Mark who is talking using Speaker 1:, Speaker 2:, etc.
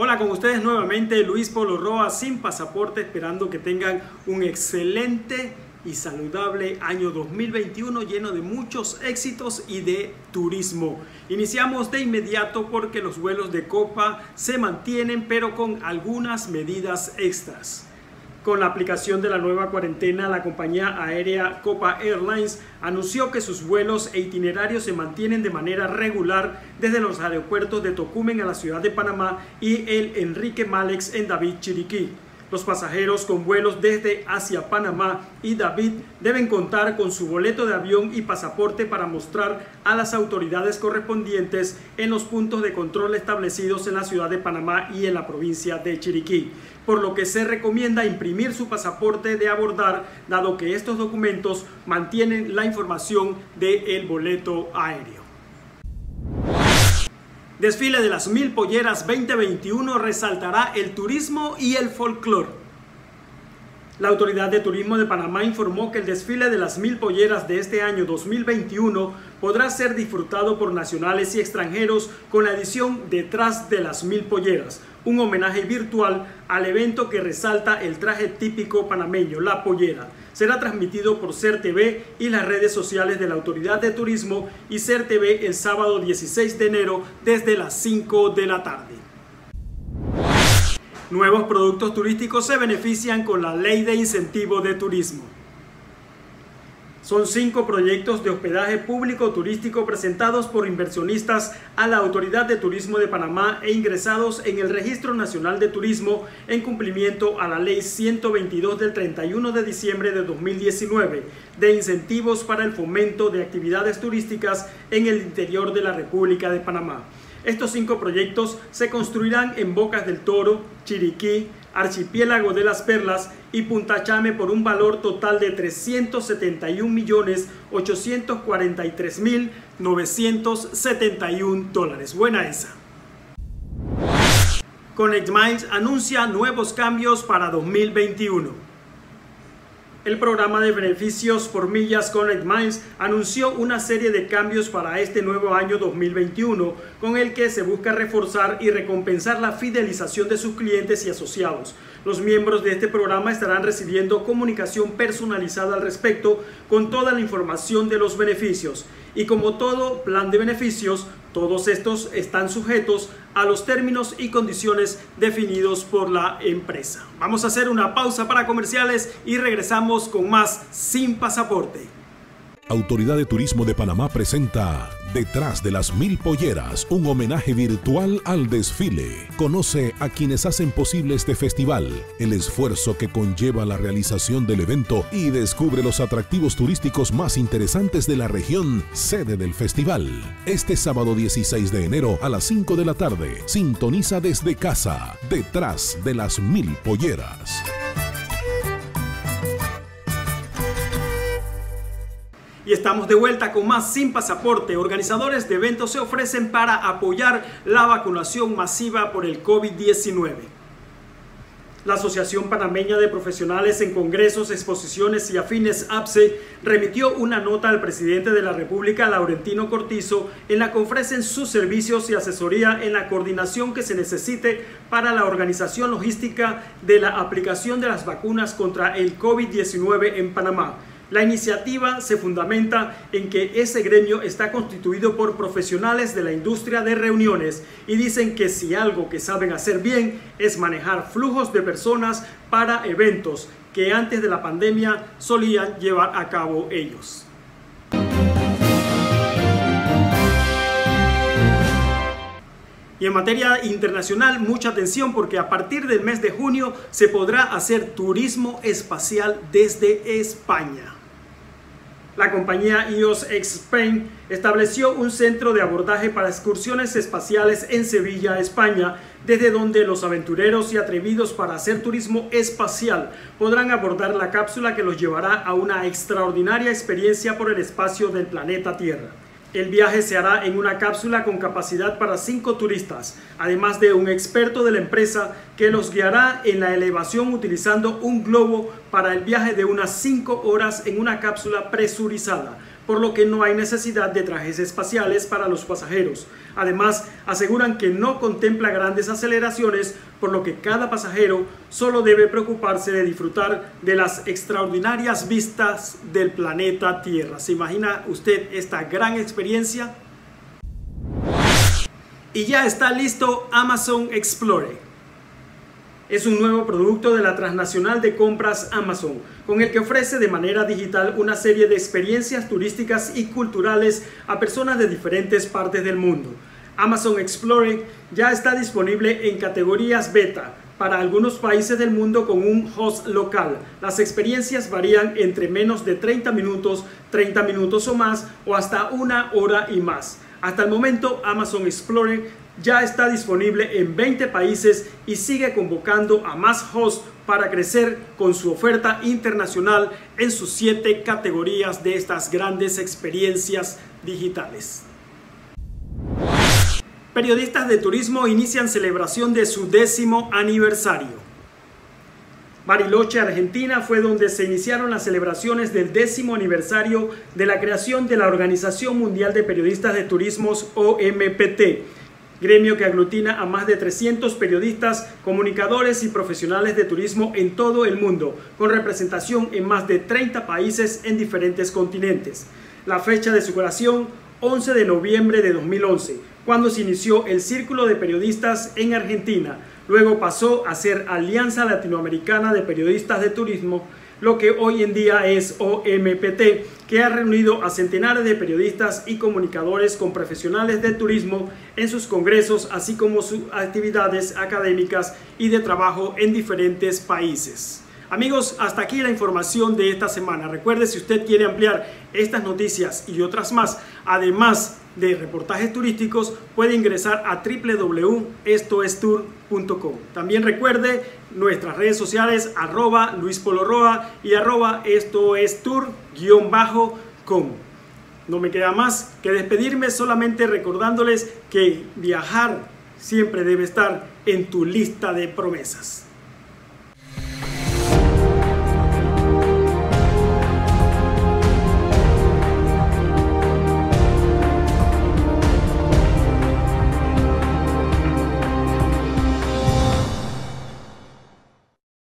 Speaker 1: Hola con ustedes nuevamente Luis Polo Roa sin pasaporte esperando que tengan un excelente y saludable año 2021 lleno de muchos éxitos y de turismo. Iniciamos de inmediato porque los vuelos de Copa se mantienen pero con algunas medidas extras. Con la aplicación de la nueva cuarentena, la compañía aérea Copa Airlines anunció que sus vuelos e itinerarios se mantienen de manera regular desde los aeropuertos de Tocumen a la ciudad de Panamá y el Enrique Malex en David Chiriquí. Los pasajeros con vuelos desde hacia Panamá y David deben contar con su boleto de avión y pasaporte para mostrar a las autoridades correspondientes en los puntos de control establecidos en la ciudad de Panamá y en la provincia de Chiriquí, por lo que se recomienda imprimir su pasaporte de abordar, dado que estos documentos mantienen la información del boleto aéreo. Desfile de las Mil Polleras 2021 resaltará el turismo y el folclore. La Autoridad de Turismo de Panamá informó que el desfile de las Mil Polleras de este año 2021 podrá ser disfrutado por nacionales y extranjeros con la edición Detrás de las Mil Polleras, un homenaje virtual al evento que resalta el traje típico panameño, la pollera. Será transmitido por Ser TV y las redes sociales de la Autoridad de Turismo y Ser TV el sábado 16 de enero desde las 5 de la tarde. Nuevos productos turísticos se benefician con la Ley de Incentivo de Turismo. Son cinco proyectos de hospedaje público turístico presentados por inversionistas a la Autoridad de Turismo de Panamá e ingresados en el Registro Nacional de Turismo en cumplimiento a la Ley 122 del 31 de diciembre de 2019 de incentivos para el fomento de actividades turísticas en el interior de la República de Panamá. Estos cinco proyectos se construirán en Bocas del Toro, Chiriquí, Archipiélago de las Perlas y Punta Chame por un valor total de 371.843.971 dólares. Buena esa. Connect Minds anuncia nuevos cambios para 2021. El programa de beneficios por millas Connect Minds anunció una serie de cambios para este nuevo año 2021, con el que se busca reforzar y recompensar la fidelización de sus clientes y asociados. Los miembros de este programa estarán recibiendo comunicación personalizada al respecto con toda la información de los beneficios. Y como todo plan de beneficios, todos estos están sujetos a los términos y condiciones definidos por la empresa. Vamos a hacer una pausa para comerciales y regresamos con más sin pasaporte.
Speaker 2: Autoridad de Turismo de Panamá presenta Detrás de las Mil Polleras, un homenaje virtual al desfile. Conoce a quienes hacen posible este festival, el esfuerzo que conlleva la realización del evento y descubre los atractivos turísticos más interesantes de la región, sede del festival. Este sábado 16 de enero a las 5 de la tarde, sintoniza desde casa, Detrás de las Mil Polleras.
Speaker 1: Y estamos de vuelta con más Sin Pasaporte. Organizadores de eventos se ofrecen para apoyar la vacunación masiva por el COVID-19. La Asociación Panameña de Profesionales en Congresos, Exposiciones y Afines APSE remitió una nota al presidente de la República, Laurentino Cortizo, en la que ofrecen sus servicios y asesoría en la coordinación que se necesite para la organización logística de la aplicación de las vacunas contra el COVID-19 en Panamá. La iniciativa se fundamenta en que ese gremio está constituido por profesionales de la industria de reuniones y dicen que si algo que saben hacer bien es manejar flujos de personas para eventos que antes de la pandemia solían llevar a cabo ellos. Y en materia internacional, mucha atención porque a partir del mes de junio se podrá hacer turismo espacial desde España la compañía EOS Spain estableció un centro de abordaje para excursiones espaciales en Sevilla, España, desde donde los aventureros y atrevidos para hacer turismo espacial podrán abordar la cápsula que los llevará a una extraordinaria experiencia por el espacio del planeta Tierra. El viaje se hará en una cápsula con capacidad para cinco turistas, además de un experto de la empresa que los guiará en la elevación utilizando un globo para el viaje de unas cinco horas en una cápsula presurizada. por lo que no hay necesidad de trajes espaciales para los pasajeros. Además, aseguran que no contempla grandes aceleraciones, por lo que cada pasajero solo debe preocuparse de disfrutar de las extraordinarias vistas del planeta Tierra. ¿Se imagina usted esta gran experiencia? Y ya está listo Amazon Explorer es un nuevo producto de la transnacional de compras Amazon, con el que ofrece de manera digital una serie de experiencias turísticas y culturales a personas de diferentes partes del mundo. Amazon Explorer ya está disponible en categorías beta para algunos países del mundo con un host local. Las experiencias varían entre menos de 30 minutos, 30 minutos o más, o hasta una hora y más. Hasta el momento, Amazon Explorer ya está disponible en 20 países y sigue convocando a más hosts para crecer con su oferta internacional en sus siete categorías de estas grandes experiencias digitales. Periodistas de turismo inician celebración de su décimo aniversario. Bariloche, Argentina, fue donde se iniciaron las celebraciones del décimo aniversario de la creación de la Organización Mundial de Periodistas de Turismos, OMPT gremio que aglutina a más de 300 periodistas, comunicadores y profesionales de turismo en todo el mundo, con representación en más de 30 países en diferentes continentes. La fecha de su creación, 11 de noviembre de 2011, cuando se inició el Círculo de Periodistas en Argentina. Luego pasó a ser Alianza Latinoamericana de Periodistas de Turismo, lo que hoy en día es OMPT, que ha reunido a centenares de periodistas y comunicadores con profesionales de turismo en sus congresos, así como sus actividades académicas y de trabajo en diferentes países. Amigos, hasta aquí la información de esta semana. Recuerde, si usted quiere ampliar estas noticias y otras más, además de reportajes turísticos, puede ingresar a www.estoestour.com. También recuerde nuestras redes sociales arroba Luis Poloroa y arroba esto es tour-com. No me queda más que despedirme solamente recordándoles que viajar siempre debe estar en tu lista de promesas.